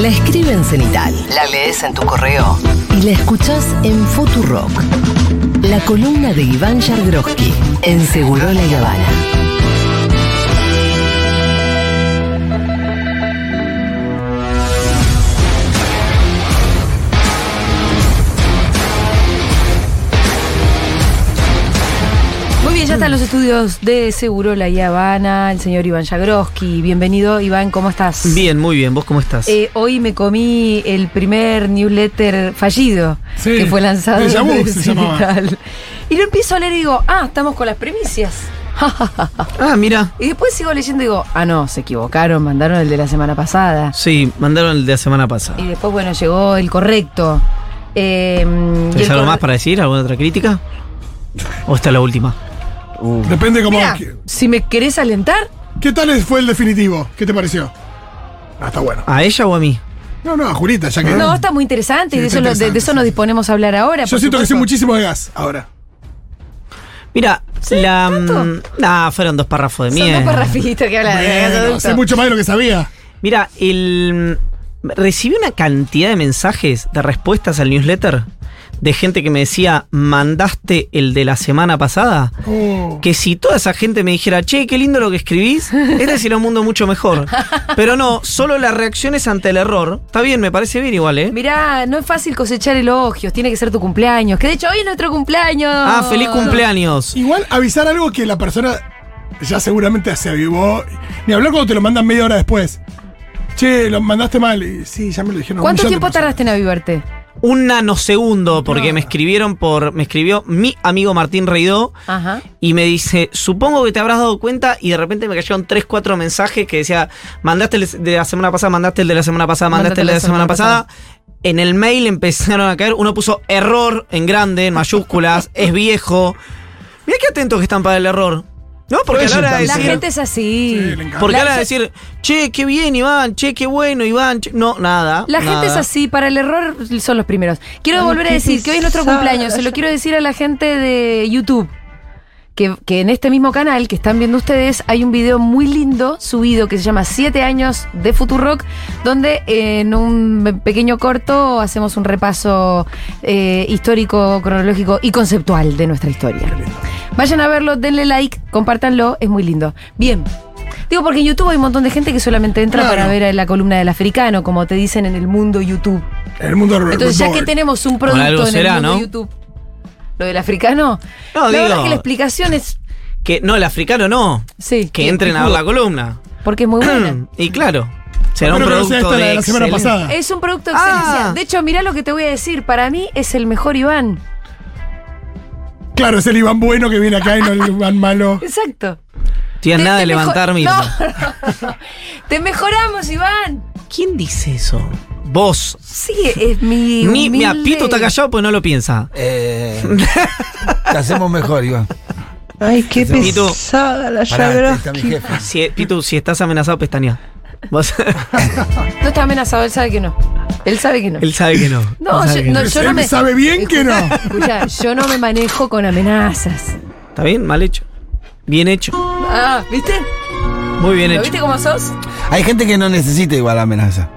La escribe en cenital. La lees en tu correo. Y la escuchás en Futurock. La columna de Iván Yargroski en Seguro La Habana. Ya están los estudios de Seguro La Habana, el señor Iván Jagroski. Bienvenido, Iván, ¿cómo estás? Bien, muy bien. ¿Vos cómo estás? Eh, hoy me comí el primer newsletter fallido Sí, que fue lanzado en. Cenital. Y lo empiezo a leer y digo, ah, estamos con las primicias. ah, mira. Y después sigo leyendo y digo, ah, no, se equivocaron, mandaron el de la semana pasada. Sí, mandaron el de la semana pasada. Y después, bueno, llegó el correcto. Eh, ¿Tienes algo más para decir? ¿Alguna otra crítica? ¿O esta es la última? Depende cómo. Mirá, ¿qué, si me querés alentar, qué tal fue el definitivo? ¿Qué te pareció? Ah, está bueno. ¿A ella o a mí? No, no, a Jurita, ya que. no, está muy interesante y Sí, de eso, lo- de- de, interesante, eso nos disponemos a hablar ahora. Yo siento que supuesto. muchísimo de gas ahora. Mira, la. ¿Tanto? mm, Nah, fueron dos párrafos de Son dos mierda. parrafitos que hablan de gas sé mucho más de lo que sabía. Mira, el. Recibí una cantidad de mensajes, de respuestas al newsletter, de gente que me decía, mandaste el de la semana pasada. Oh. Que si toda esa gente me dijera, che, qué lindo lo que escribís, este sería un mundo mucho mejor. Pero no, solo las reacciones ante el error. Está bien, me parece bien igual, ¿eh? Mirá, no es fácil cosechar elogios, tiene que ser tu cumpleaños. Que de hecho hoy es nuestro cumpleaños. Ah, feliz cumpleaños. Igual avisar algo que la persona ya seguramente se avivó. Ni hablar cuando te lo mandan media hora después. Che, lo mandaste mal. Y, sí, ya me lo dijeron. un ¿Cuánto tiempo tardaste en avivarte? Un nanosegundo, porque me escribieron por. Me escribió mi amigo Martín Reidó Ajá. y me dice: Supongo que te habrás dado cuenta. Y de repente me cayeron 3, 4 mensajes que decía: Mandaste el de la semana pasada, mandaste el de la semana pasada, mandaste el de la semana pasada. En el mail empezaron a caer. Uno puso error en grande, en mayúsculas, es viejo. Mira qué atentos que están para el error. ¿No? Porque a la hora de La decir. gente es así. Sí. Porque a la hora de decir, che, qué bien, Iván, che, qué bueno, Iván. che-". No, nada. La nada. gente es así, para el error son los primeros. Quiero volver a decir que hoy es nuestro cumpleaños, se lo quiero decir a la gente de YouTube. Que, que en este mismo canal que están viendo ustedes hay un video muy lindo subido que se llama 7 años de Futurock, donde eh, en un pequeño corto hacemos un repaso eh, histórico, cronológico y conceptual de nuestra historia. Vayan a verlo, denle like, compártanlo, es muy lindo. Bien. Digo, porque en YouTube hay un montón de gente que solamente entra Claro. para ver la columna del africano, como te dicen en el mundo YouTube. En el mundo Entonces, ya que tenemos un producto en será, el mundo ¿no? YouTube, lo del africano, No, la digo- verdad es que la explicación es. Que no, el africano no. Sí. Que entren a ver la columna. Porque es muy buena. y claro, será un no producto esta la de de la semana excelente- pasada. Es un producto Ah. excelencia. De hecho, mirá lo que te voy a decir. Para mí es el mejor Iván. Claro, es el Iván bueno que viene acá y no el Iván malo. Exacto. Tiene Te- nada de levantar No, Mirta. no, no. Te mejoramos, Iván. ¿Quién dice eso? Vos. Sí, es mi. Ni, mira, Pito está callado pues no lo piensa. Eh, te hacemos mejor, Iván. Ay, qué Pito. pesada la mi jefe. Si, Pitu, si estás amenazado, pestaña. Vos- No está amenazado, él sabe que no. Él sabe que no. Él sabe que no. No, yo- que no, no. yo no Él me. sabe bien que no. Escucha, yo no me manejo con amenazas. ¿Está bien? Mal hecho. Bien hecho. Ah, ¿viste? Muy bien ¿Lo hecho. viste cómo sos? Hay gente que no necesita igual amenaza.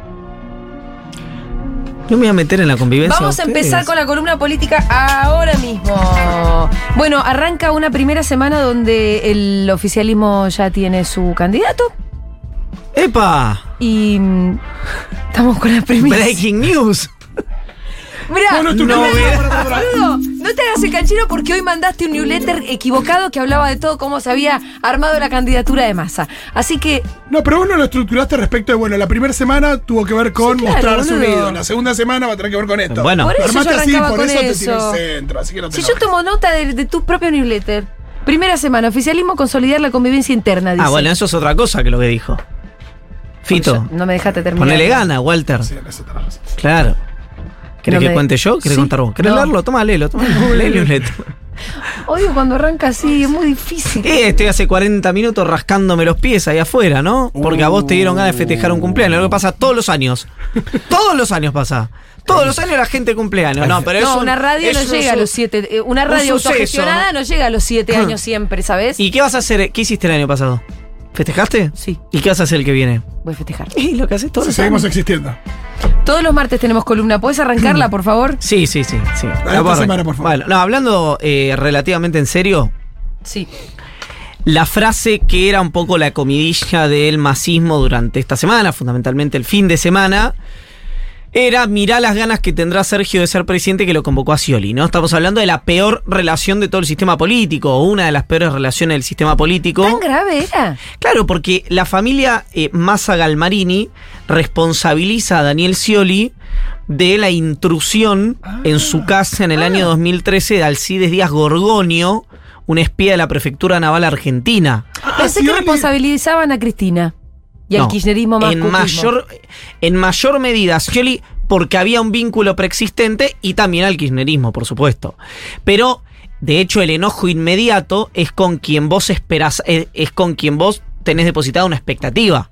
No me voy a meter en la convivencia. Vamos a ustedes. empezar con la columna política ahora mismo. Bueno, arranca una primera semana donde el oficialismo ya tiene su candidato ¡Epa! Y mm, estamos con la primera. Breaking news. Mirá, No, no, no, no, te hagas el canchero porque hoy mandaste un newsletter equivocado que hablaba de todo cómo se había armado la candidatura de masa. Así que No, pero vos no lo estructuraste respecto de, bueno, la primera semana tuvo que ver con Sí, claro, mostrarse boludo. unido. La segunda semana va a tener que ver con esto. Bueno. Por eso Armaste yo así, por con eso, te eso. tiró el centro, así que no te si yo enojes. tomo nota de, de tu propio newsletter. Primera semana, oficialismo consolidar la convivencia interna. Dice. Ah, bueno, eso es otra cosa que lo que dijo. Fito, No me dejaste terminar. ponele gana, Walter. Sí. Claro. ¿Querés No que me- cuente yo? ¿Querés Sí. contar vos? ¿Querés No. leerlo? Toma, léelo, toma, newsletter. Odio cuando arranca así, es muy difícil. Eh, estoy hace 40 minutos rascándome los pies ahí afuera, ¿no? Porque a vos te dieron ganas de festejar un cumpleaños. Lo que pasa todos los años. Todos los años pasa. Todos los años la gente cumpleaños. No, pero es no, un- una radio es no un llega a los siete. Una un radio suceso, autogestionada ¿no? no llega a los siete años siempre, ¿sabes? ¿Y qué vas a hacer? ¿Qué hiciste el año pasado? ¿Festejaste? Sí, ¿Y qué vas a hacer el que viene? voy a festejar. Y lo que haces todos los seguimos años. existiendo. Todos los martes tenemos columna. ¿Puedes arrancarla, por favor? Sí, sí, sí. sí. esta semana, por favor. Bueno, no, hablando eh, relativamente en serio, Sí. la frase que era un poco la comidilla del masismo durante esta semana, fundamentalmente el fin de semana, era mirá las ganas que tendrá Sergio de ser presidente que lo convocó a Scioli, ¿no? Estamos hablando de la peor relación de todo el sistema político, o una de las peores relaciones del sistema político. ¿Tan grave era? Claro, porque la familia eh, Massa Galmarini responsabiliza a Daniel Scioli de la intrusión en su casa en el año 2013 de Alcides Díaz Gorgonio, un espía de la prefectura naval argentina. Pensé que Scioli- responsabilizaban a Cristina. Y al No, kirchnerismo más en cuquismo. mayor, en mayor medida Scioli porque había un vínculo preexistente y también al kirchnerismo, por supuesto. Pero, de hecho, el enojo inmediato es con quien vos esperás, es, es con quien vos tenés depositada una expectativa.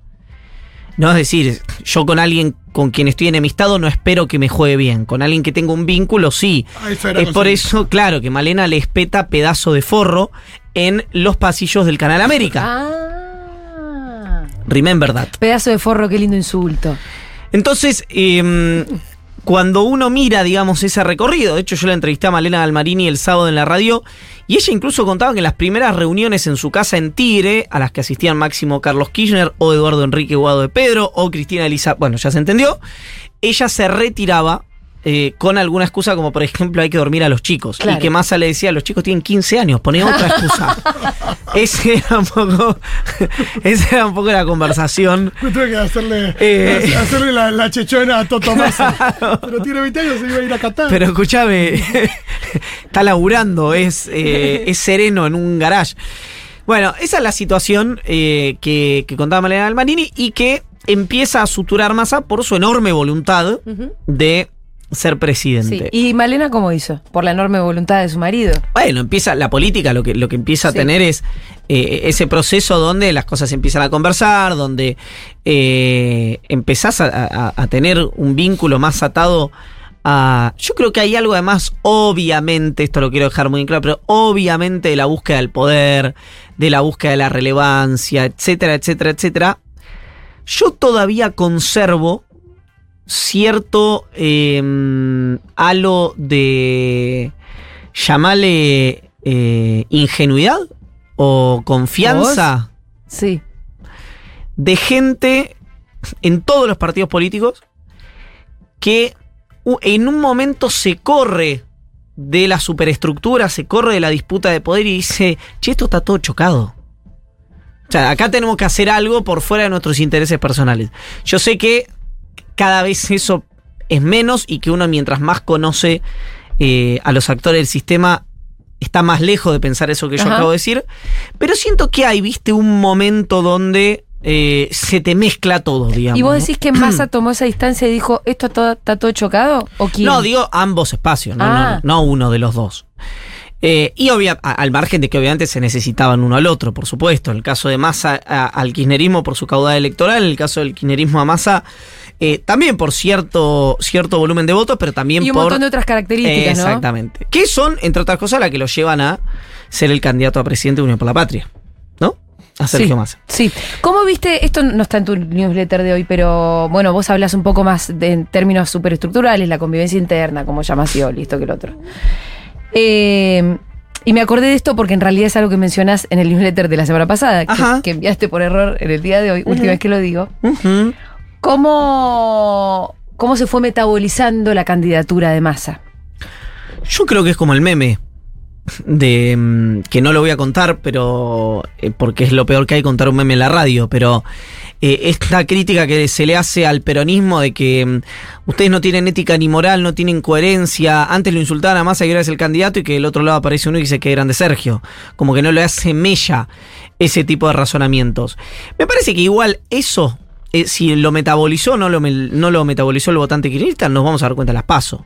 No es decir, yo con alguien con quien estoy enemistado no espero que me juegue bien. Con alguien que tengo un vínculo, sí. Ah, eso era Es por eso, claro, que Malena le espeta pedazo de forro en los pasillos del Canal América. Ah. Remember that. Pedazo de forro, qué lindo insulto. Entonces, eh, cuando uno mira, digamos, ese recorrido, de hecho yo la entrevisté a Malena Almarini el sábado en la radio, y ella incluso contaba que en las primeras reuniones en su casa en Tigre, a las que asistían Máximo Carlos Kirchner, o Eduardo Enrique Guado de Pedro, o Cristina Elisa, bueno, ya se entendió, ella se retiraba. Eh, con alguna excusa como por ejemplo hay que dormir a los chicos Claro. y que Massa le decía los chicos tienen 15 años pone otra excusa ese era un poco esa era un poco la conversación Me tuve que hacerle, Eh. hacerle la, la chechona a Toto Massa. Pero tiene 20 años, se iba a ir a Qatar. Pero escúchame, está laburando, es, eh, es sereno en un garage. Bueno, esa es la situación eh, que, que contaba Malena Almanini y que empieza a suturar masa por su enorme voluntad de ser Sí. presidente. ¿Y Malena cómo hizo? Por la enorme voluntad de su marido. Bueno, empieza la política, lo que, lo que empieza a Sí. tener es eh, ese proceso donde las cosas empiezan a conversar, donde eh, empezás a, a- a tener un vínculo más atado a... Yo creo que hay algo además, obviamente, esto lo quiero dejar muy claro, pero obviamente de la búsqueda del poder, de la búsqueda de la relevancia, etcétera, etcétera, etcétera. Yo todavía conservo cierto eh, halo de llamarle eh, ingenuidad o confianza Sí. de gente en todos los partidos políticos que en un momento se corre de la superestructura, se corre de la disputa de poder y dice, che, esto está todo chocado. O sea, acá tenemos que hacer algo por fuera de nuestros intereses personales. Yo sé que cada vez eso es menos y que uno mientras más conoce eh, a los actores del sistema está más lejos de pensar eso que yo Ajá. acabo de decir. Pero siento que hay, viste, un momento donde eh, se te mezcla todo, digamos. ¿Y vos ¿no? decís que Massa tomó esa distancia y dijo, ¿esto está todo, está todo chocado? ¿O quién? No, digo ambos espacios, no, Ah. no, no uno de los dos. Eh, y obvia, al margen de que obviamente se necesitaban uno al otro, por supuesto. En el caso de Massa a- al kirchnerismo por su caudal electoral, en el caso del kirchnerismo a Massa eh, también por cierto, cierto volumen de votos, pero también y un por... montón de otras características, ¿no? Exactamente. Que son, entre otras cosas, las que lo llevan a ser el candidato a presidente de Unión por la Patria. ¿No? A Sergio sí, Massa. Sí. ¿Cómo viste? Esto no está en tu newsletter de hoy, pero bueno, vos hablas un poco más de, en términos superestructurales, la convivencia interna, como llama Scioli, esto que el otro. Eh, y me acordé de esto porque en realidad es algo que mencionás en el newsletter de la semana pasada, que, enviaste por error en el día de hoy, última vez que lo digo. Ujú. ¿Cómo, ¿Cómo se fue metabolizando la candidatura de Massa? Yo creo que es como el meme de mm, que no lo voy a contar, pero eh, porque es lo peor que hay contar un meme en la radio, pero eh, esta crítica que se le hace al peronismo de que mm, ustedes no tienen ética ni moral, no tienen coherencia, antes lo insultaban a Massa y ahora es el candidato y que del otro lado aparece uno y dice que grande Sergio, como que no le hace mella ese tipo de razonamientos. Me parece que igual eso, eh, si lo metabolizó o no lo, no lo metabolizó el votante kirchnerista, nos vamos a dar cuenta en las pasos.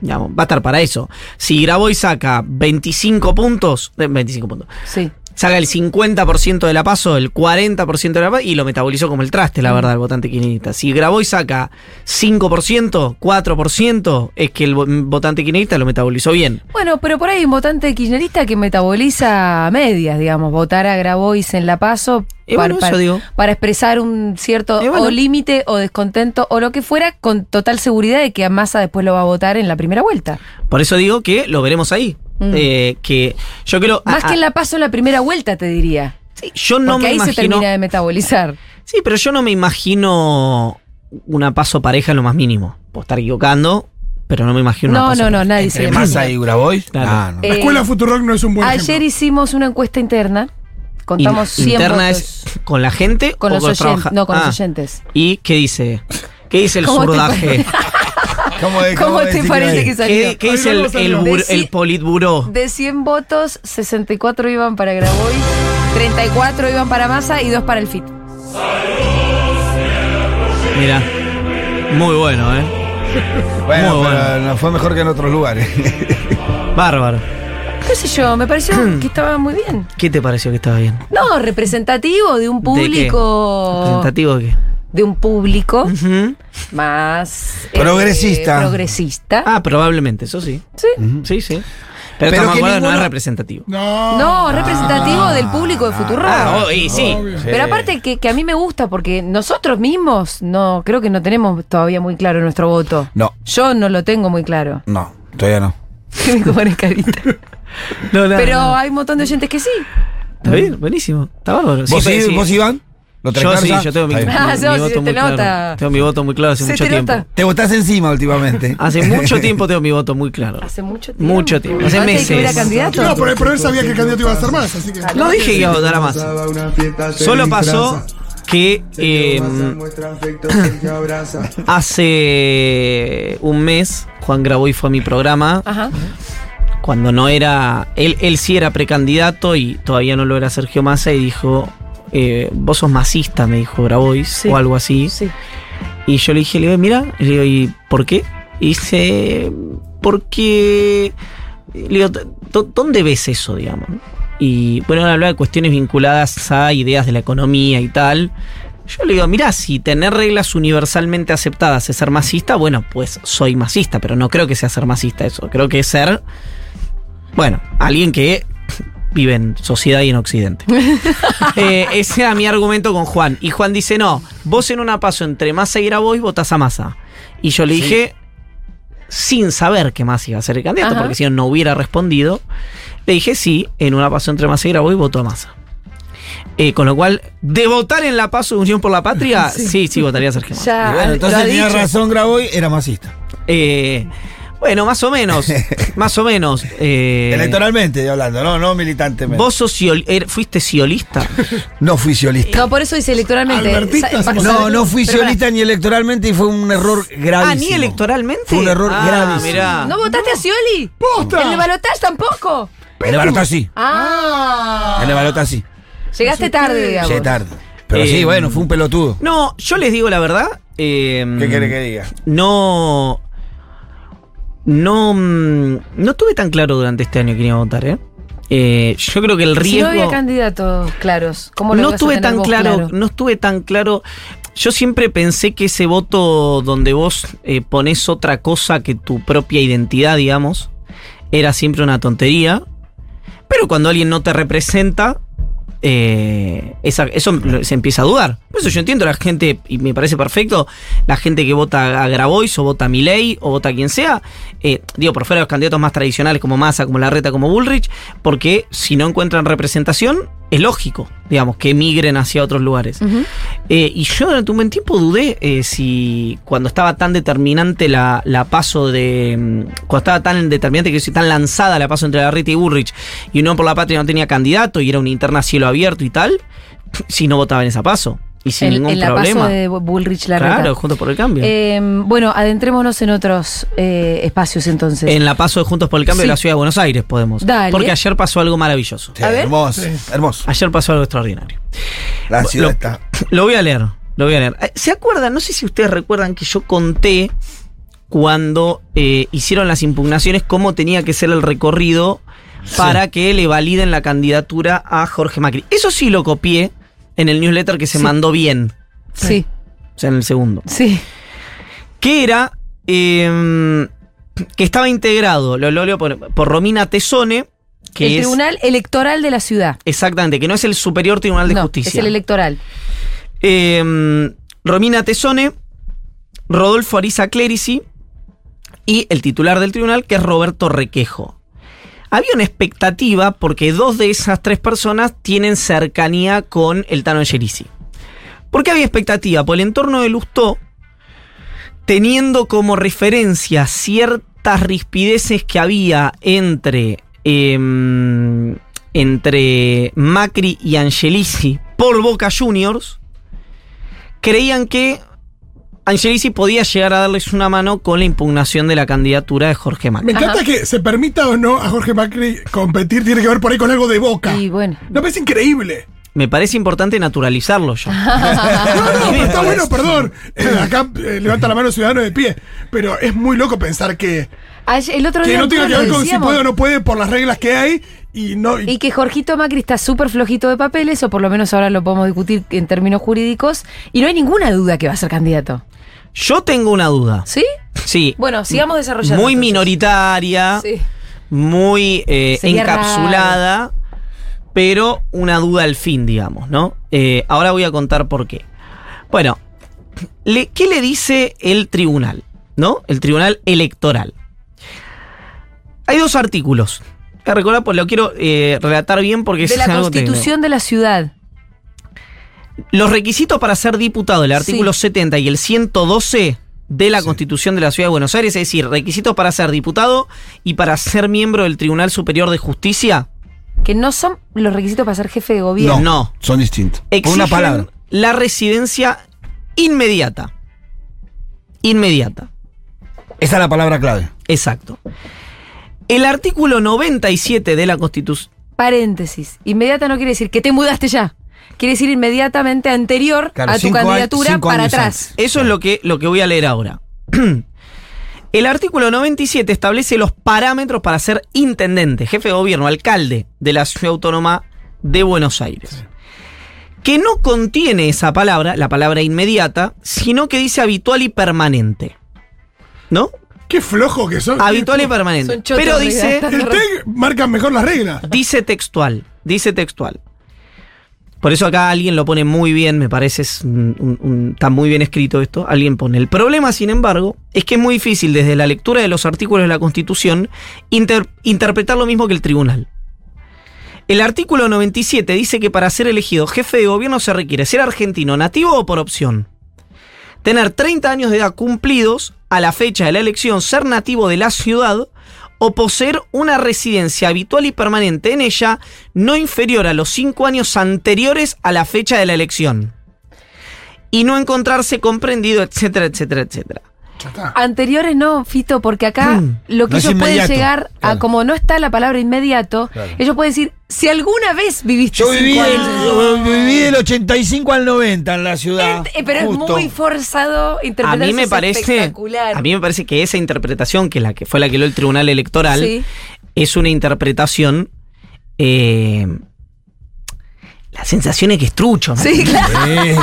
Digamos, va a estar para eso. Si Graboy saca 25 puntos, eh, 25 puntos, Sí. saca el 50% de la paso, el 40% de la paso y lo metabolizó como el traste, la verdad, el votante kirchnerista. Si Grabois saca 5%, 4%, es que el vo- votante kirchnerista lo metabolizó bien. Bueno, pero por ahí hay un votante kirchnerista que metaboliza a medias, digamos, votar a Grabois en la paso Y bueno, eso digo. para expresar un cierto bueno. o límite o descontento o lo que fuera con total seguridad de que a Massa después lo va a votar en la primera vuelta. Por eso digo que lo veremos ahí. Mm. Eh, que yo creo. Más ah, que en la paso en la primera vuelta, te diría. sí, yo no Porque me ahí se termina de metabolizar. Sí, pero yo no me imagino una paso pareja en lo más mínimo. Puedo estar equivocando, pero no me imagino una No, paso no, no, nadie se Massa y Grabois. Claro. Ah, no. Eh, La escuela Futurock no es un buen Ayer ejemplo. hicimos una encuesta interna. Contamos In- 100 interna votos es con la gente con o los con oyentes. No, con Ah, los oyentes. ¿Y qué dice? ¿Qué dice el ¿Cómo te surdaje? ¿Cómo, es- ¿Cómo te decir parece que salió? ¿Qué, qué dice el, el, el politburó? De 100 votos, 64 iban para Grabois, 34 iban para Massa y 2 para el FIT. Mira, muy bueno, ¿eh? Bueno, Muy pero bueno. no fue mejor que en otros lugares. Bárbaro. ¿Qué sé yo? Me pareció que estaba muy bien. ¿Qué te pareció que estaba bien? No, representativo de un ¿De qué? público. ¿Representativo de qué? De un público más. eh, Progresista. progresista. Ah, probablemente, eso sí. Sí. Sí, sí. Pero, Pero que no es representativo. No. No, representativo del público de Futuro. Ah, oh, y sí. Obvio. Pero aparte que, que a mí me gusta porque nosotros mismos no creo que no tenemos todavía muy claro nuestro voto. No, Yo no lo tengo muy claro. no, todavía no. Que me pones carita. No, no, Pero no. hay un montón de oyentes que sí. Está bien, buenísimo. Está bárbaro. ¿Vos, pero sí, ¿Vos, Iván? ¿Lo Yo sí, yo tengo mi, bien. Ah, mi- sí, mi sí, voto te muy nota. claro. Tengo mi voto muy claro hace Se mucho te tiempo. nota. Te votás encima últimamente. Hace mucho tiempo tengo mi voto muy claro. Hace mucho tiempo. Mucho tiempo, hace meses. candidato. No, pero, pero él sabía que el candidato iba a ser más, así que. No dije que iba a votar a más. Solo pasó que eh, hace un mes Juan Graboy fue a mi programa Ajá. cuando no era. Él, él sí era precandidato y todavía no lo era Sergio Massa y dijo. eh, vos sos masista, me dijo Grabois, Sí. o algo así. Sí. Y yo le dije, le digo, mira, y le digo, ¿y por qué? Y dice, porque. Le digo, "¿Dó- ¿dónde ves eso, digamos? Y bueno, hablaba de cuestiones vinculadas a ideas de la economía y tal. Yo le digo, mira, si tener reglas universalmente aceptadas es ser masista, bueno, pues soy masista, pero no creo que sea ser masista eso. Creo que es ser, bueno, alguien que vive en sociedad y en Occidente. Eh, ese era mi argumento con Juan. Y Juan dice, no, vos en una paso entre Massa y Grabois votás a Massa. Y yo le dije, sin saber que Massa iba a ser el candidato, Ajá. porque si no, no hubiera respondido, le dije, sí, en una paso entre Massa y Grabois voto a Massa. Eh, con lo cual, de votar en la paso de Unión por la Patria, sí, sí, votaría a Sergio Massa. Ya, bueno, entonces tenía dicho. razón Graboy, era masista. Eh, bueno, más o menos, más o menos. eh, Electoralmente estoy hablando, no, no militantemente. ¿Vos sos ciol- er- fuiste ciolista? No fui ciolista. No, por eso dice electoralmente. No, no fui Pero pará, ciolista ni electoralmente y fue un error gravísimo. Ah, ni electoralmente. Fue un error ah, gravísimo. mirá. ¿No votaste a Scioli? ¡Posta! ¿El de Balotage tampoco? En el balota sí. Ah. En el balota sí. Llegaste tarde, digamos. Llegué tarde. Pero Eh, sí, bueno, fue un pelotudo. No, yo les digo la verdad. eh, ¿Qué quiere que diga? No. No. mm, No tuve tan claro durante este año quién iba a votar, ¿eh? Eh, yo creo que el Si riesgo. no había candidatos claros, ¿cómo lo no vas a estuve tener tan vos claro, no estuve tan claro. Yo siempre pensé que ese voto donde vos eh, pones otra cosa que tu propia identidad, digamos, era siempre una tontería. Pero cuando alguien no te representa, eh, eso se empieza a dudar. Por eso yo entiendo la gente, y me parece perfecto, la gente que vota a Grabois o vota a Milei o vota a quien sea, eh, digo, por fuera de los candidatos más tradicionales como Massa, como Larreta, como Bullrich, porque si no encuentran representación, es lógico, digamos, que emigren hacia otros lugares. Eh, y yo durante un buen tiempo dudé eh, si cuando estaba tan determinante la, la paso de. mm, Cuando estaba tan determinante, que si tan lanzada la paso entre Larreta y Bullrich y Unión por la Patria no tenía candidato y era una interna a cielo abierto y tal, si no votaba en esa paso. Y sin En, ningún en la problema. paso de Bullrich Larreta. claro, juntos por el cambio. Eh, bueno, adentrémonos en otros eh, espacios entonces. en la paso de Juntos por el Cambio Sí. de la Ciudad de Buenos Aires podemos. Dale. Porque ayer pasó algo maravilloso. Sí, A ver. hermoso, hermoso. Ayer pasó algo extraordinario. La ciudad Lo- está. Lo voy a leer, lo voy a leer. Eh, ¿Se acuerdan? No sé si ustedes recuerdan que yo conté cuando eh, hicieron las impugnaciones cómo tenía que ser el recorrido para que le validen la candidatura a Jorge Macri. Eso sí lo copié en el newsletter que se Sí. mandó bien, Sí, o sea, en el segundo. sí. que era eh, que estaba integrado, lo, lo leo por, por Romina Tesone, que el es Tribunal Electoral de la Ciudad. exactamente, que no es el Superior Tribunal de no, Justicia. es el electoral. Eh, Romina Tesone, Rodolfo Ariza Clerici y el titular del tribunal, que es Roberto Requejo. Había una expectativa porque dos de esas tres personas tienen cercanía con el Tano Angelici. ¿Por qué había expectativa? Por el entorno de Lustó, teniendo como referencia ciertas rispideces que había entre, em, entre Macri y Angelici por Boca Juniors, creían que Angelici podía llegar a darles una mano con la impugnación de la candidatura de Jorge Macri. Me encanta Ajá. que se permita o no a Jorge Macri competir, tiene que ver por ahí con algo de boca. Y bueno. No, pero es increíble. Me parece importante naturalizarlo yo. No, no, pero está bueno, perdón. Eh, acá eh, levanta la mano ciudadano de pie. Pero es muy loco pensar que, Ayer- el otro que día no tenga que ver con si decíamos. puede o no puede por las reglas que hay. Y no. y- Y que Jorgito Macri está súper flojito de papeles, o por lo menos ahora lo podemos discutir en términos jurídicos, y no hay ninguna duda que va a ser candidato. Yo tengo una duda. ¿Sí? Sí. Bueno, sigamos desarrollando. Muy entonces. minoritaria, Sí. muy eh, encapsulada, pero una duda al fin, digamos, ¿no? Eh, ahora voy a contar por qué. Bueno, le- ¿qué le dice el tribunal? ¿No? El tribunal electoral. Hay dos artículos. Recordar, pues lo quiero eh, relatar bien porque De es la algo técnico. constitución de la ciudad. Los requisitos para ser diputado, el artículo 70 y el 112 de la Constitución de la Ciudad de Buenos Aires, es decir, requisitos para ser diputado y para ser miembro del Tribunal Superior de Justicia, Que no son los requisitos para ser jefe de No, gobierno. No. Son distintos. Exigen una palabra. la residencia inmediata. Inmediata, Esa es la palabra clave. exacto. El artículo 97 de la Constitución... Paréntesis. Inmediata no quiere decir que te mudaste ya. Quiere decir inmediatamente anterior Claro, a tu candidatura para atrás. antes. Eso es lo que, lo que voy a leer ahora. El artículo 97 establece los parámetros para ser intendente, jefe de gobierno, alcalde de la ciudad autónoma de Buenos Aires. Que no contiene esa palabra, la palabra inmediata, sino que dice habitual y permanente. ¿No? Qué flojo que son. Habitual y permanente. Son chotos, Pero dice, El TEC marca mejor las reglas. dice textual, dice textual. Por eso acá alguien lo pone muy bien, me parece, es un- un- un- está muy bien escrito esto. Alguien pone. El problema, sin embargo, es que es muy difícil desde la lectura de los artículos de la Constitución inter- interpretar lo mismo que el tribunal. El artículo 97 dice que para ser elegido jefe de gobierno se requiere ser argentino nativo o por opción. Tener 30 años de edad cumplidos a la fecha de la elección, ser nativo de la ciudad o poseer una residencia habitual y permanente en ella no inferior a los 5 años anteriores a la fecha de la elección. Y no encontrarse comprendido, etcétera, etcétera, etcétera. Anteriores no, Fito, porque acá Mm. lo que No es ellos pueden llegar a, claro. como no está la palabra inmediato, Claro. ellos pueden decir, si alguna vez viviste Yo cinco viví, del, años". yo viví del 85 al 90 en la ciudad. Eh, pero justo. es muy forzado A interpretar mí eso me es parece, espectacular. a mí me parece que esa interpretación que la que fue la que lo el Tribunal Electoral Sí. es una interpretación eh, la sensación es que es trucho. ¿no? Sí, claro.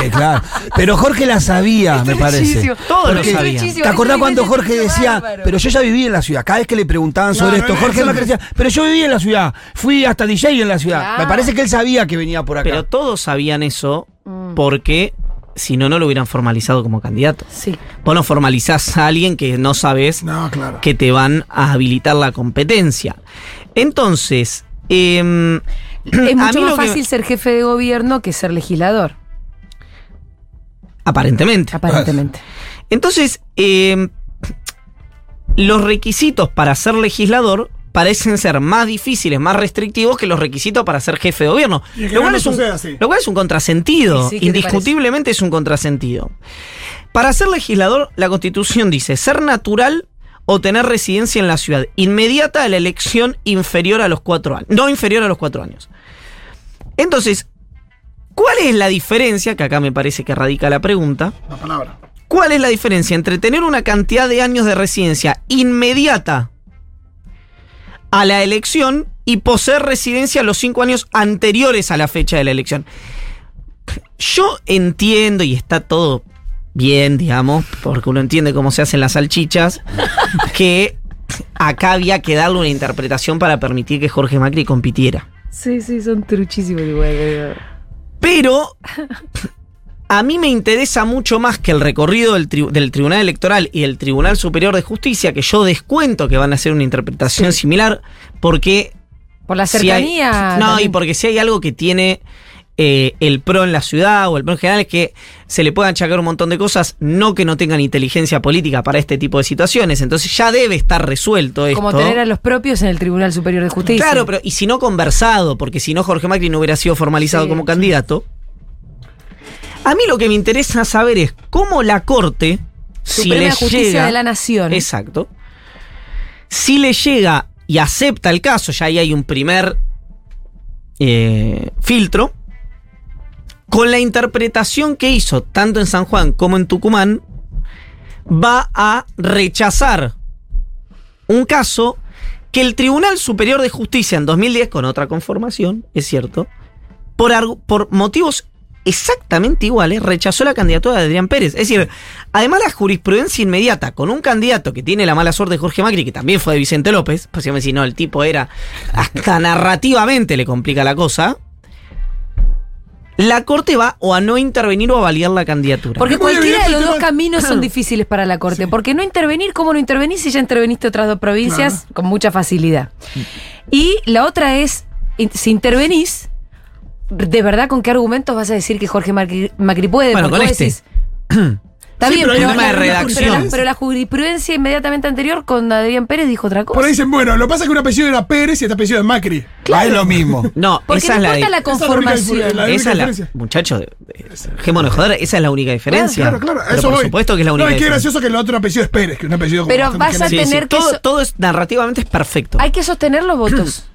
Sí, claro. Pero Jorge la sabía, me parece. Todos lo sabían. ¿Te acordás cuando me Jorge decía, bárbaro. pero yo ya viví en la ciudad? Cada vez que le preguntaban sobre esto, Jorge que- decía, pero yo viví en la ciudad, fui hasta DJ en la ciudad. Claro. Me parece que él sabía que venía por acá. Pero todos sabían eso Mm. porque si no, no lo hubieran formalizado como candidato. Sí. Vos no formalizás a alguien que no sabes No, claro. que te van a habilitar la competencia. Entonces, em, Es mucho más que- fácil ser jefe de gobierno que ser legislador, aparentemente. aparentemente. Entonces, em, los requisitos para ser legislador parecen ser más difíciles, más restrictivos que los requisitos para ser jefe de gobierno. Lo cual, general es no un, sucede así. lo cual es un contrasentido. Sí, sí, ¿qué te Indiscutiblemente es un contrasentido. Para ser legislador, la Constitución dice ser natural o tener residencia en la ciudad inmediata a la elección inferior a los cuatro años. No inferior a los cuatro años. Entonces, ¿cuál es la diferencia? Que acá me parece que radica la pregunta. La palabra. ¿Cuál es la diferencia entre tener una cantidad de años de residencia inmediata a la elección y poseer residencia los cinco años anteriores a la fecha de la elección. Yo entiendo y está todo bien, digamos, porque uno entiende cómo se hacen las salchichas, que acá había que darle una interpretación para permitir que Jorge Macri compitiera. Sí, sí, son truchísimos igual. Pero a mí me interesa mucho más que el recorrido del, tri- del Tribunal Electoral y del Tribunal Superior de Justicia, que yo descuento que van a hacer una interpretación similar, porque... Por la si hay- cercanía. no, y porque si hay algo que tiene eh, el PRO en la ciudad o el PRO en general es que se le puedan achacar un montón de cosas, no que no tengan inteligencia política para este tipo de situaciones. Entonces ya debe estar resuelto esto. Como tener a los propios en el Tribunal Superior de Justicia. Claro, pero y si no conversado, porque si no Jorge Macri no hubiera sido formalizado Sí, como sí. candidato. A mí lo que me interesa saber es cómo la Corte, si le Justicia llega, de la Nación. exacto, si le llega y acepta el caso, ya ahí hay un primer eh, filtro, con la interpretación que hizo tanto en San Juan como en Tucumán, va a rechazar un caso que el Tribunal Superior de Justicia en 2010, con otra conformación, es cierto, por, por motivos exactamente iguales, rechazó la candidatura de Adrián Pérez. Es decir, además la jurisprudencia inmediata con un candidato que tiene la mala suerte de Jorge Macri, que también fue de Vicente López, pues si no, el tipo era, hasta narrativamente le complica la cosa, la Corte va o a no intervenir o a validar la candidatura. Porque cualquiera de evidente los dos caminos son difíciles para la Corte. Porque no intervenir, ¿cómo no intervenís si ya interveniste otras dos provincias con mucha facilidad? Y la otra es, si intervenís, ¿de verdad con qué argumentos vas a decir que Jorge Macri, Macri puede? Bueno, Porque con este. decís, Está Sí, bien, pero pero, la- redacción. pero la- pero la jurisprudencia inmediatamente anterior con Adrián Pérez dijo otra cosa. Por ahí dicen, bueno, lo que pasa es que un apellido era Pérez y este apellido es Macri. Ah, es lo mismo. No, Porque esa no es la, importa la Esa es la única conformación. esa es la, diferencia. muchacho, dejémonos de joder, esa es la única diferencia. Claro, claro, eso por voy. supuesto que es la única No, qué diferencia. gracioso que el otro apellido es Pérez, que es un apellido como Pero vas a genérico. Sí, sí, tener que todo, so- todo es narrativamente es perfecto. Hay que sostener los votos.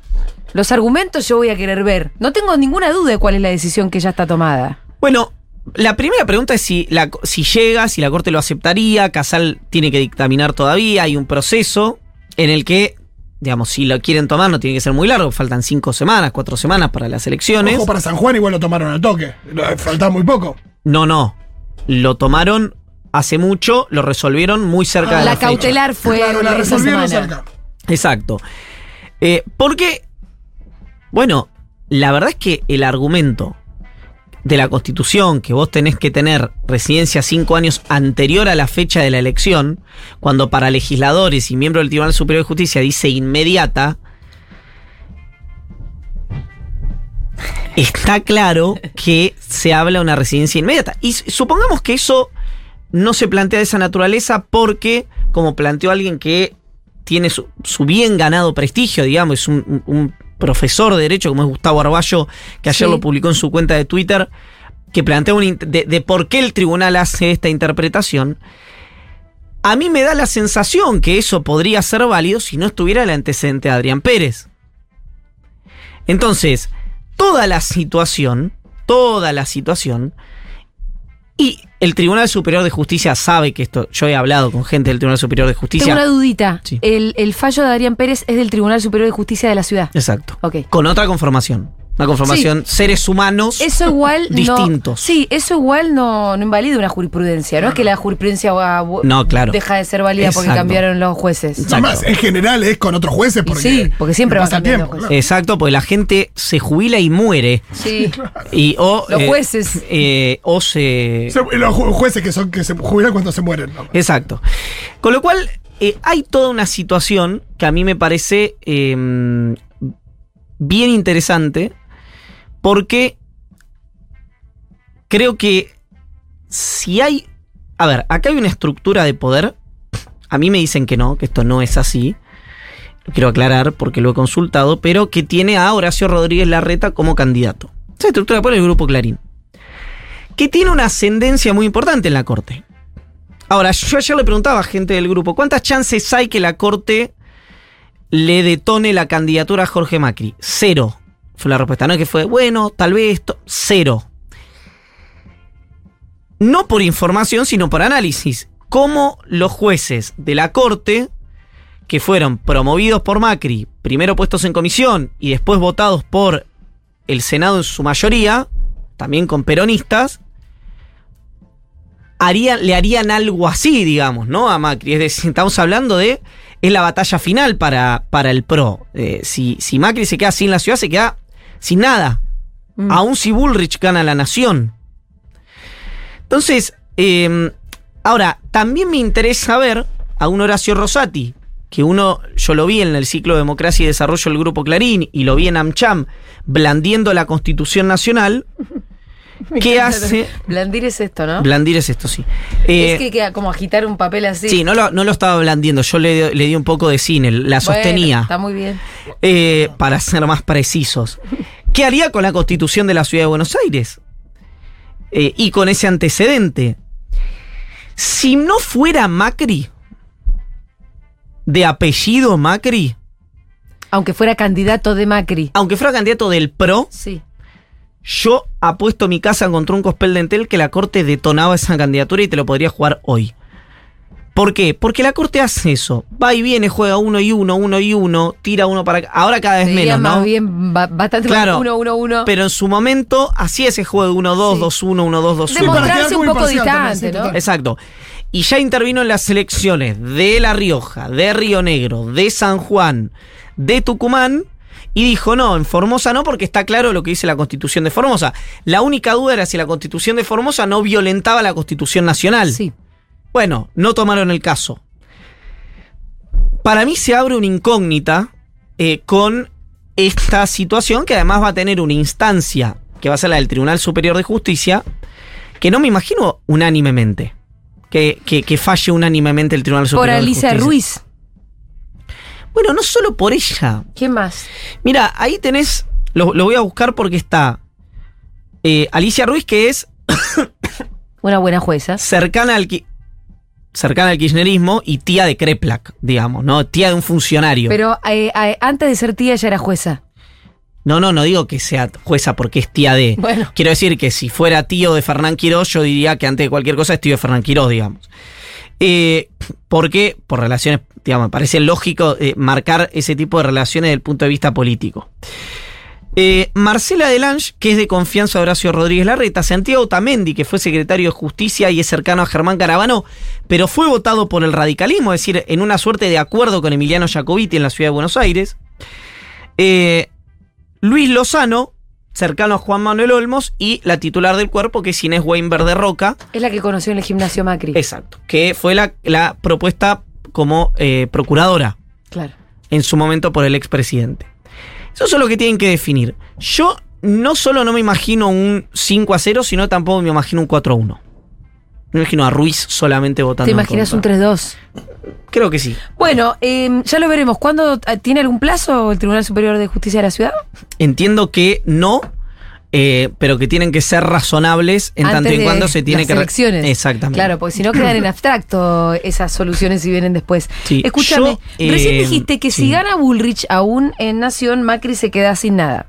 Los argumentos yo voy a querer ver. No tengo ninguna duda de cuál es la decisión que ya está tomada. Bueno, la primera pregunta es si, la, si llega, si la Corte lo aceptaría. Casal tiene que dictaminar todavía. Hay un proceso en el que, digamos, si lo quieren tomar, no tiene que ser muy largo. Faltan cinco semanas, cuatro semanas para las elecciones. Ojo, para San Juan igual lo tomaron al toque. Faltaba muy poco. No, no. Lo tomaron hace mucho, lo resolvieron muy cerca Ah, de la, la fecha. cautelar fue claro, la resolvieron cerca. Exacto. Eh, porque, bueno, la verdad es que el argumento de la Constitución, que vos tenés que tener residencia cinco años anterior a la fecha de la elección, cuando para legisladores y miembros del Tribunal Superior de Justicia dice inmediata, está claro que se habla de una residencia inmediata. Y supongamos que eso no se plantea de esa naturaleza porque, como planteó alguien que tiene su, su bien ganado prestigio, digamos, es un- un profesor de derecho como es Gustavo Arballo, que ayer Sí. lo publicó en su cuenta de Twitter, que plantea un de, de por qué el tribunal hace esta interpretación. A mí me da la sensación que eso podría ser válido si no estuviera el antecedente de Adrián Pérez. Entonces, toda la situación, toda la situación, y el Tribunal Superior de Justicia sabe que esto, yo he hablado con gente del Tribunal Superior de Tengo Justicia. una dudita. Sí. El, el fallo de Adrián Pérez es del Tribunal Superior de Justicia de la Ciudad. Exacto. Ok. Con otra conformación. Una conformación, seres humanos. Eso igual no. Distintos. Sí, eso igual no, no invalida una jurisprudencia. No es que la jurisprudencia va- No, claro. deja de ser válida porque cambiaron los jueces. Exacto. Además, en general es con otros jueces porque. sí, porque siempre pasa tiempo. jueces. claro. Exacto, porque la gente se jubila y muere. Sí. Y, o, Los eh, jueces. eh, o se. Se- Los ju- jueces que son que se jubilan cuando se mueren. ¿no? Exacto. Con lo cual, eh, hay toda una situación que a mí me parece eh, bien interesante porque creo que si hay... A ver, acá hay una estructura de poder. A mí me dicen que no, que esto no es así. Lo quiero aclarar porque lo he consultado, pero que tiene a Horacio Rodríguez Larreta como candidato. Esa estructura de poder es el Grupo Clarín. Que tiene una ascendencia muy importante en la Corte. Ahora, yo ayer le preguntaba a gente del grupo, ¿cuántas chances hay que la Corte le detone la candidatura a Jorge Macri? Cero. Fue la respuesta. No es que fue, bueno, tal vez esto. Cero. No por información, sino por análisis. Cómo los jueces de la Corte que fueron promovidos por Macri, primero puestos en comisión y después votados por el Senado en su mayoría, también con peronistas, harían, le harían algo así, digamos, ¿no? A Macri. Es decir, estamos hablando de. Es la batalla final para, para el PRO. Eh, si, si Macri se queda sin la ciudad, se queda sin nada. Mm. Aún si Bullrich gana la nación. Entonces, eh, ahora, también me interesa ver a un Horacio Rosati, que uno, yo lo vi en el ciclo Democracia y Desarrollo del Grupo Clarín y lo vi en AmCham, blandiendo la Constitución Nacional. ¿Qué hace? Blandir es esto, ¿no? Blandir es esto, sí. es Eh, que queda como agitar un papel así. Sí, no lo, no lo estaba blandiendo, yo le, le di un poco de cine, la Bueno, sostenía. Está muy bien. Eh, para ser más precisos. ¿Qué haría con la constitución de la ciudad de Buenos Aires? Eh, y con ese antecedente. Si no fuera Macri, de apellido Macri, Aunque fuera candidato de Macri. aunque fuera candidato del PRO, Sí. Yo apuesto mi casa contra un cospel de Entel que la Corte detonaba esa candidatura y te lo podría jugar hoy. ¿Por qué? Porque la Corte hace eso. Va y viene, juega uno y uno, uno y uno, tira uno para acá. Ahora cada vez Sería menos, más ¿no? bien ba- bastante Claro. más uno, uno, uno. Pero en su momento hacía ese juego de 1-2, Sí. 2-1, 1-2, 2-1. para Demostrarse quedar un poco distante, ¿no? Exacto. Y ya intervino en las elecciones de La Rioja, de Río Negro, de San Juan, de Tucumán. Y dijo, no, en Formosa no, porque está claro lo que dice la constitución de Formosa. La única duda era si la constitución de Formosa no violentaba la constitución nacional. Sí. Bueno, no tomaron el caso. Para mí se abre una incógnita eh, con esta situación que además va a tener una instancia que va a ser la del Tribunal Superior de Justicia, que no me imagino unánimemente. Que, que- que falle unánimemente el Tribunal Por Superior de Alicia Justicia. Ruiz. Bueno, no solo por ella. ¿Quién más? Mira, ahí tenés, lo, lo voy a buscar porque está eh, Alicia Ruiz, que es Una buena jueza. cercana al, cercana al kirchnerismo y tía de Kreplak, digamos, ¿no? Tía de un funcionario. Pero eh, eh, antes de ser tía ella era jueza. no, no, no digo que sea jueza porque es tía de. Bueno. Quiero decir que si fuera tío de Fernán Quirós, yo diría que antes de cualquier cosa es tío de Fernán Quirós, digamos. Eh, porque, por relaciones, digamos, me parece lógico eh, marcar ese tipo de relaciones desde el punto de vista político. Eh, Marcela Delange, que es de confianza de Horacio Rodríguez Larreta, Santiago Tamendi, que fue secretario de Justicia y es cercano a Germán Carabano, pero fue votado por el radicalismo, es decir, en una suerte de acuerdo con Emiliano Jacobiti en la ciudad de Buenos Aires. Eh, Luis Lozano, cercano a Juan Manuel Olmos, y la titular del cuerpo, que es Inés Weinberg de Roca, Es la que conoció en el gimnasio Macri. exacto, que fue la, la propuesta como eh, procuradora Claro. en su momento por el expresidente. Eso es lo que tienen que definir. Yo no solo no me imagino un 5 a 0, sino tampoco me imagino un 4 a 1. Me imagino a Ruiz solamente votando. ¿Te en imaginas un contra. 3-2? Creo que sí. Bueno, eh, ya lo veremos. ¿Cuándo eh, tiene algún plazo el Tribunal Superior de Justicia de la Ciudad? Entiendo que no, eh, pero que tienen que ser razonables en Antes tanto y en de cuando se tiene las que. elecciones. Exactamente. Claro, porque si no quedan en abstracto esas soluciones si vienen después. Sí, Escúchame, yo, eh, recién dijiste que si gana Bullrich aún en Nación, Macri se queda sin nada.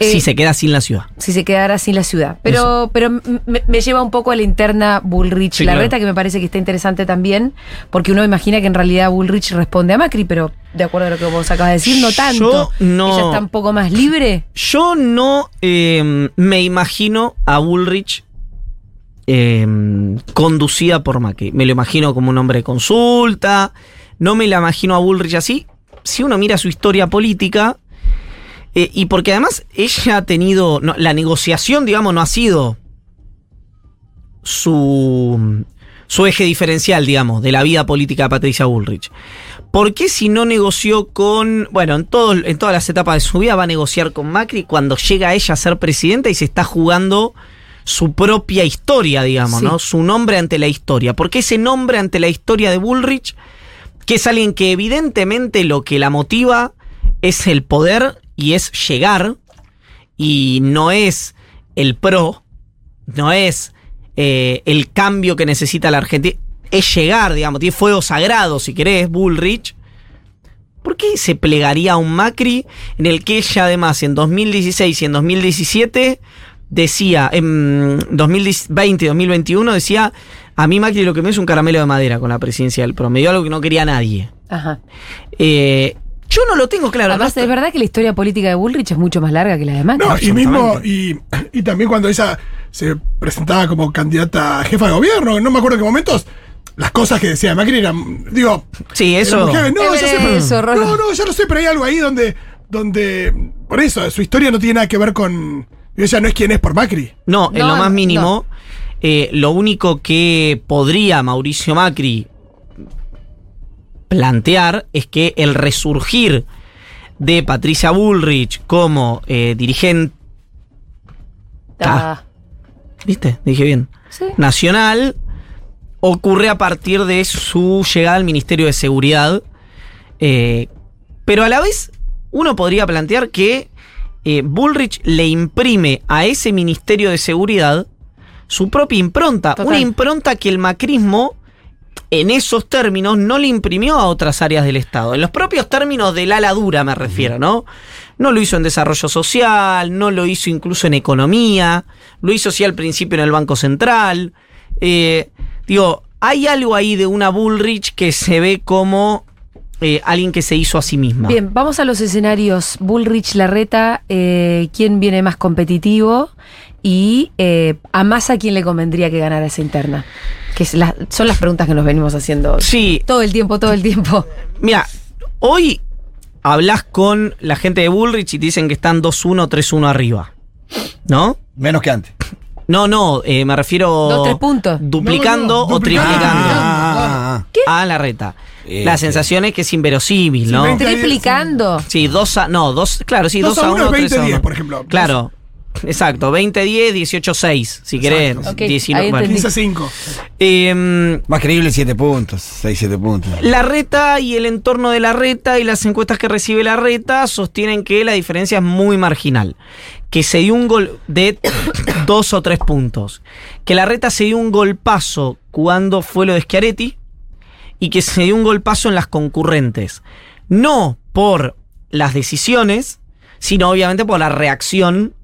Eh, si se queda sin la ciudad. si se quedara sin la ciudad. Pero, pero me, me lleva un poco a la interna Bullrich Sí, Larreta, claro. que me parece que está interesante también, porque uno imagina que en realidad Bullrich responde a Macri, pero de acuerdo a lo que vos acabas de decir, no Yo tanto. no- Ella está un poco más libre. Yo no eh, me imagino a Bullrich eh, conducida por Macri. Me lo imagino como un hombre de consulta. No me la imagino a Bullrich así. Si uno mira su historia política, eh, y porque además ella ha tenido. no, la negociación, digamos, no ha sido su, su eje diferencial, digamos, de la vida política de Patricia Bullrich. ¿Por qué si no negoció con, bueno, en, todo, en todas las etapas de su vida va a negociar con Macri cuando llega ella a ser presidenta y se está jugando su propia historia, digamos, Sí. ¿no? Su nombre ante la historia. ¿Por qué ese nombre ante la historia de Bullrich? Que es alguien que evidentemente lo que la motiva es el poder y es llegar y no es el pro, no es eh, el cambio que necesita la Argentina, es llegar, digamos, tiene fuego sagrado, si querés, Bullrich. ¿Por qué se plegaría a un Macri en el que ella además en 2016 y en 2017 decía, en 2020 y 2021 decía, a mí Macri lo que me es un caramelo de madera con la presidencia del PRO, me dio algo que no quería nadie. Ajá. Eh, yo no lo tengo claro. Además, es verdad que la historia política de Bullrich es mucho más larga que la de Macri. No, y mismo, y, y también cuando ella se presentaba como candidata a jefa de gobierno, no me acuerdo en qué momentos, las cosas que decía Macri eran, digo, Sí, eso. heavy. no, ya sé, eso, no, no, ya lo sé, pero hay algo ahí donde, donde, por eso, su historia no tiene nada que ver con, ella no es quien es por Macri. No, en No, lo más no. mínimo. eh, lo único que podría Mauricio Macri plantear es que el resurgir de Patricia Bullrich como eh, dirigente, Ah, ¿viste? Dije bien. sí. Nacional ocurre a partir de su llegada al Ministerio de Seguridad. eh, pero a la vez, uno podría plantear que eh, Bullrich le imprime a ese Ministerio de Seguridad su propia impronta. Total. Una impronta que el macrismo, en esos términos, no le imprimió a otras áreas del Estado. En los propios términos del ala dura me refiero, ¿no? No lo hizo en desarrollo social, no lo hizo incluso en economía, lo hizo sí al principio en el Banco Central. Eh, digo, hay algo ahí de una Bullrich que se ve como eh, alguien que se hizo a sí misma. Bien, vamos a los escenarios. Bullrich, Larreta, eh, ¿quién viene más competitivo? Y eh, a Massa, ¿quién le convendría que ganara esa interna? Que es la- son las preguntas que nos venimos haciendo Sí, todo el tiempo, todo el tiempo. Mira, hoy hablas con la gente de Bullrich y te dicen que están 2-1, 3-1 arriba. ¿No? Menos que antes. No, no, eh, me refiero. Dos, tres puntos. Duplicando No, no, no, o triplicando. Ah, ah, ah. A la reta. Eh, la sensación es que es inverosímil, Sí, ¿no? 20 Triplicando. Sí, 2 a. No, dos, claro, sí, 2 2 a a 1, 1 3 a 20-10, 1. por ejemplo. Claro. Exacto, 20-10, 18-6, si querés. Ok, 19, ahí bueno. entendí. 15-5. Em, Más creíble 7 puntos, 6, 7 puntos. La reta y el entorno de la reta y las encuestas que recibe la reta sostienen que la diferencia es muy marginal. Que se dio un gol de dos o tres puntos. Que la reta se dio un golpazo cuando fue lo de Schiaretti y que se dio un golpazo en las concurrentes. No por las decisiones, sino obviamente por la reacción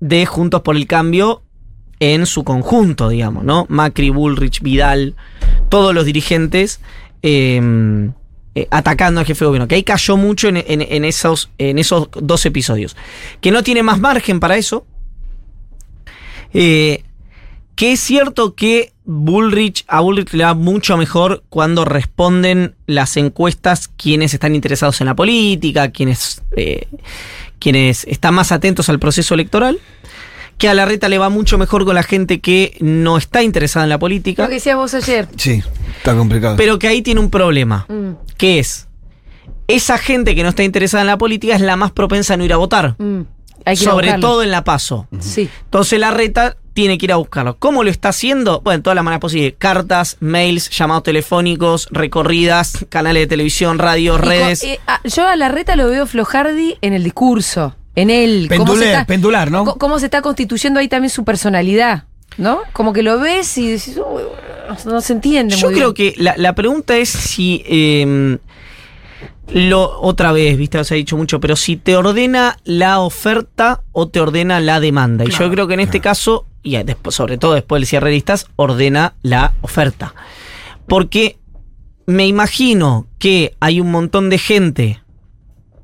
de Juntos por el Cambio en su conjunto, digamos, ¿no? Macri, Bullrich, Vidal, todos los dirigentes eh, eh, atacando al jefe de gobierno. Que ahí cayó mucho en esos, en esos dos episodios. Que no tiene más margen para eso. Eh, que es cierto que Bullrich, a Bullrich le va mucho mejor cuando responden las encuestas quienes están interesados en la política, quienes, eh, quienes están más atentos al proceso electoral. Que a la reta le va mucho mejor con la gente que no está interesada en la política. Lo que decías vos ayer. Sí, está complicado. Pero que ahí tiene un problema, Mm, que es, esa gente que no está interesada en la política es la más propensa a no ir a votar, mm. Hay que sobre buscarlo. todo en la paso. Sí. Entonces la reta tiene que ir a buscarlo. ¿Cómo lo está haciendo? Bueno, de todas las maneras posibles. Cartas, mails, llamados telefónicos, recorridas, canales de televisión, radio, redes. eh, ah, yo a Larreta lo veo flojardi en el discurso, en él. cómo se Pendular, está- pendular, ¿no? cómo se está constituyendo ahí también su personalidad, ¿no? Como que lo ves y decís, "Uy, no se entiende Yo muy creo bien". que la, la pregunta es si... eh, lo, otra vez, viste, se ha dicho mucho, pero si te ordena la oferta o te ordena la demanda. Y yo creo que en este caso, y después, sobre todo después del cierre de listas, ordena la oferta. Porque me imagino que hay un montón de gente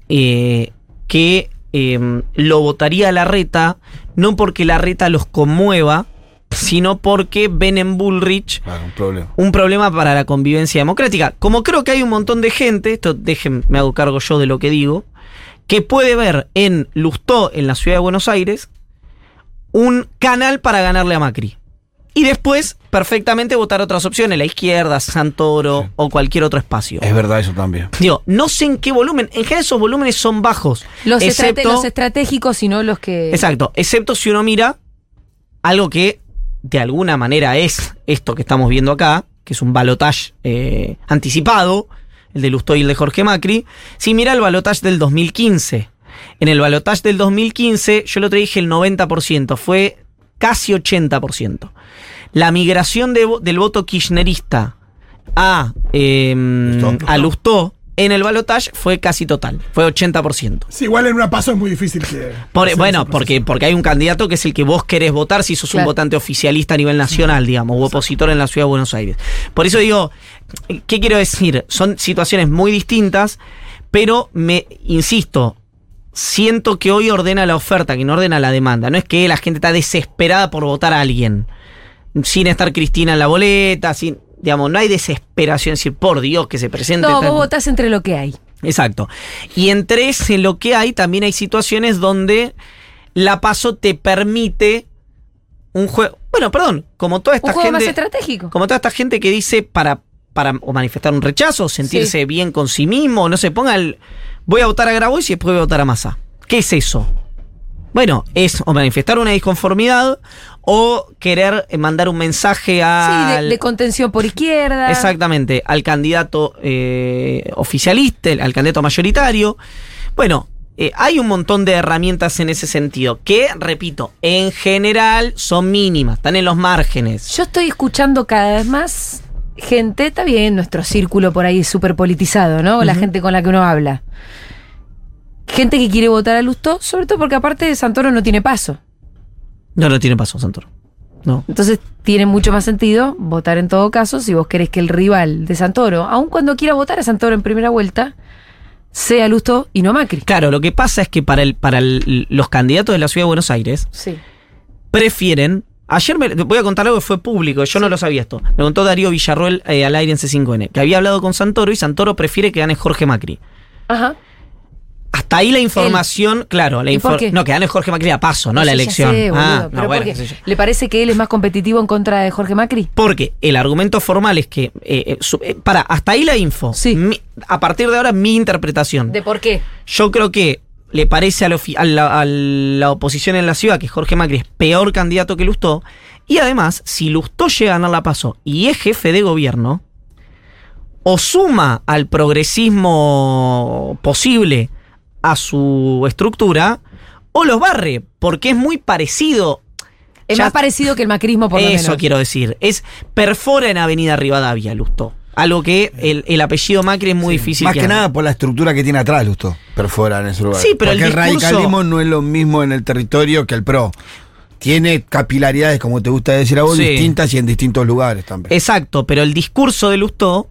eh, que eh, lo votaría a la reta, no porque la reta los conmueva, sino porque ven en Bullrich Claro, un problema. un problema para la convivencia democrática. Como creo que hay un montón de gente, esto déjenme, me hago cargo yo de lo que digo, que puede ver en Lustó, en la ciudad de Buenos Aires, un canal para ganarle a Macri. Y después, perfectamente, votar otras opciones, la izquierda, Santoro o cualquier otro espacio. Es verdad eso también. Digo, no sé en qué volumen, en general esos volúmenes son bajos. Los, estrate- excepto- los estratégicos y no los que. Exacto, excepto si uno mira algo que de alguna manera es esto que estamos viendo acá, que es un balotage eh, anticipado, el de Lustó y el de Jorge Macri. Si mira el balotage del 2015, en el balotage del 2015, yo lo te dije el 90%, fue casi 80%. La migración de del voto kirchnerista a, eh, Lustó. a Lustó En el balotaje fue casi total, fue 80%. Sí, igual en una paso es muy difícil que. Por- hacer bueno, porque, porque hay un candidato que es el que vos querés votar si sos un votante oficialista a nivel nacional, digamos, u opositor en la ciudad de Buenos Aires. Por eso digo, ¿qué quiero decir? Son situaciones muy distintas, pero me insisto. Siento que hoy ordena la oferta, que no ordena la demanda. No es que la gente está desesperada por votar a alguien. Sin estar Cristina en la boleta, sin. Digamos, no hay desesperación, es decir, por Dios que se presente. No, vos votás entre lo que hay. Exacto. Y entre ese lo que hay, también hay situaciones donde la paso te permite un juego. Bueno, perdón, como toda esta Un juego más gente. estratégico. Como toda esta gente que dice para, para o manifestar un rechazo, sentirse Sí. bien con sí mismo, no se ponga el. Voy a votar a Grabois y después voy a votar a Massa. ¿Qué es eso? Bueno, es o manifestar una disconformidad o querer mandar un mensaje Sí, al. de, de contención por izquierda. Exactamente, al candidato eh, oficialista, al candidato mayoritario. Bueno, eh, hay un montón de herramientas en ese sentido, que, repito, en general son mínimas, están en los márgenes. Yo estoy escuchando cada vez más gente, está bien, nuestro círculo por ahí es súper politizado, ¿no? La gente con la que uno habla. Gente que quiere votar a Lustó, sobre todo porque aparte Santoro no tiene paso. No, no tiene paso, Santoro. No. Entonces tiene mucho más sentido votar en todo caso si vos querés que el rival de Santoro, aun cuando quiera votar a Santoro en primera vuelta, sea Lustó y no Macri. Claro, lo que pasa es que para, el, para el- los candidatos de la ciudad de Buenos Aires Sí. prefieren. Ayer me, voy a contar algo que fue público, yo no lo sabía esto. Me contó Darío Villarroel eh, al aire en C5N, que había hablado con Santoro y Santoro prefiere que gane Jorge Macri. Ajá. Hasta ahí la información, claro, la ¿Y por infor- qué? No, que gane Jorge Macri a paso, no la Eso ya elección. sé, boludo, ah, pero no, bueno. ¿Le parece que él es más competitivo en contra de Jorge Macri? Porque el argumento formal es que. eh, eh, eh, para, hasta ahí la info. Sí. Mi- a partir de ahora, mi interpretación. ¿De por qué? Yo creo que le parece a, la ofi- a la, a la oposición en la ciudad que Jorge Macri es peor candidato que Lustó. Y además, si Lustó llega a ganar la paso y es jefe de gobierno, o suma al progresismo posible a su estructura, o los barre, porque es muy parecido. Es Ya- más parecido que el macrismo, por lo Eso menos. quiero decir. Es perfora en Avenida Rivadavia, Lustó. Algo que el, el apellido Macri es muy difícil. Más que nada por la estructura que tiene atrás, Lusto. Perfora en ese lugar. Sí, pero el Porque el, discurso- radicalismo no es lo mismo en el territorio que el PRO. Tiene capilaridades, como te gusta decir a vos, Sí. distintas y en distintos lugares también. Exacto, pero el discurso de Lustó,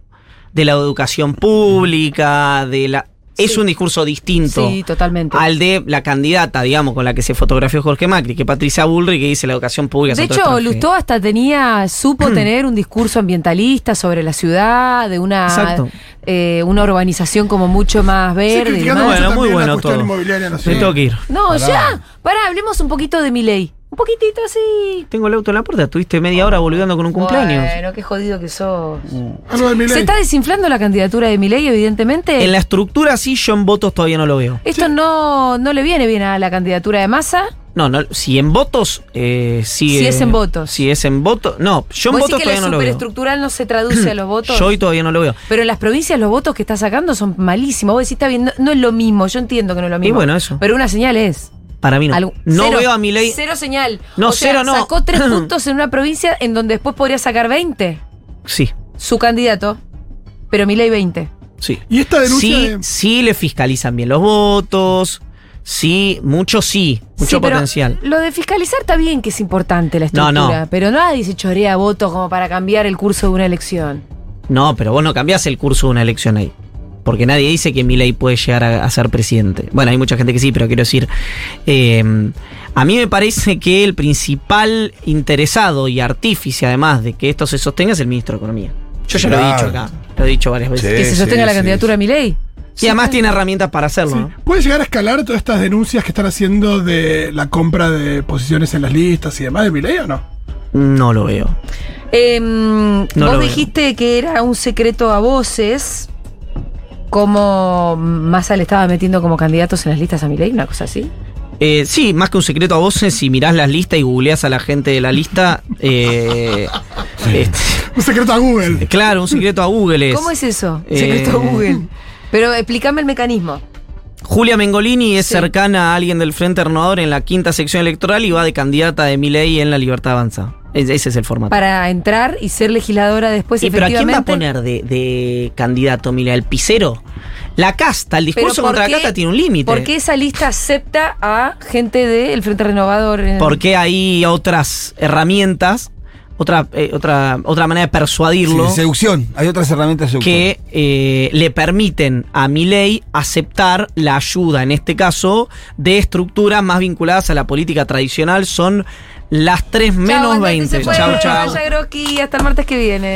de la educación pública, de la. Es Sí. un discurso distinto Sí, totalmente. al de la candidata, digamos, con la que se fotografió Jorge Macri, que es Patricia Bullrich, que dice la educación pública. De hecho. Lustó hasta tenía, supo tener un discurso ambientalista sobre la ciudad, de una, eh, una urbanización como mucho más Sí, verde. y demás. mucho Bueno, muy bueno todo. Me tengo que ir. No, Pará. ya. Pará, hablemos un poquito de mi ley. Un poquitito así. Tengo el auto en la puerta, estuviste media hora volviendo con un cumpleaños. Bueno, qué jodido que sos. De mi Se está desinflando la candidatura de Milei, evidentemente. En la estructura sí, yo en votos todavía no lo veo. Esto no, no le viene bien a la candidatura de Massa. No, no, si en votos eh, sigue. Si es en votos. Si es en votos. No, yo en votos que todavía no lo veo. superestructural no se traduce a los votos. Yo hoy todavía no lo veo. Pero en las provincias los votos que está sacando son malísimos. Vos decís, está bien, no, no es lo mismo. Yo entiendo que no es lo mismo. bueno, eso. Pero una señal es. Para mí no. Algo- no cero, veo a mi ley. Cero señal. No, O sea, cero no. Sacó tres puntos en una provincia en donde después podría sacar 20. Sí, Su candidato. Pero Milei 20. sí. Y esta denuncia Sí, de- sí le fiscalizan bien los votos. Sí, mucho sí. Mucho Sí, pero potencial. Lo de fiscalizar está bien que es importante la No, estructura. no. Pero nadie se chorea votos como para cambiar el curso de una elección. No, pero vos no cambiás el curso de una elección ahí. Porque nadie dice que Milei puede llegar a, a ser presidente. Bueno, hay mucha gente que sí, pero quiero decir. eh, a mí me parece que el principal interesado y artífice, además de que esto se sostenga, es el ministro de Economía. Yo ya lo he dicho acá. Lo he dicho varias veces. Sí, que se sí, sostenga la sí, candidatura sí. a Milei. Y además tiene herramientas para hacerlo, Sí. ¿no? ¿Puede llegar a escalar todas estas denuncias que están haciendo de la compra de posiciones en las listas y demás de mi ley o no? No lo veo. Em, No vos lo veo. dijiste que era un secreto a voces. Como Massa le estaba metiendo como candidatos en las listas a Milei, una cosa así. Eh, sí, más que un secreto a voces, si mirás las listas y googleás a la gente de la lista, eh, este, Un secreto a Google. claro, un secreto a Google es. ¿Cómo es eso? Eh, Secreto a Google. Pero explícame el mecanismo. Julia Mengolini es Sí. cercana a alguien del Frente Renovador en la quinta sección electoral y va de candidata de Milei en la Libertad Avanza. Es- ese es el formato. para entrar y ser legisladora después Sí, pero ¿a quién va a efectivamente. poner de, de candidato, Mila? ¿El pisero? La casta, el discurso ¿por contra qué- la casta tiene un límite. ¿Por qué esa lista acepta a gente del Frente Renovador? en- Porque hay otras herramientas, otra, eh, otra, otra manera de persuadirlo. Sí, seducción. Hay otras herramientas de seducción. que eh, le permiten a Milei aceptar la ayuda, en este caso, de estructuras más vinculadas a la política tradicional. Son las 3 Chao, menos Andrés, 20. se fue, Chau, chau. Hasta el martes que viene.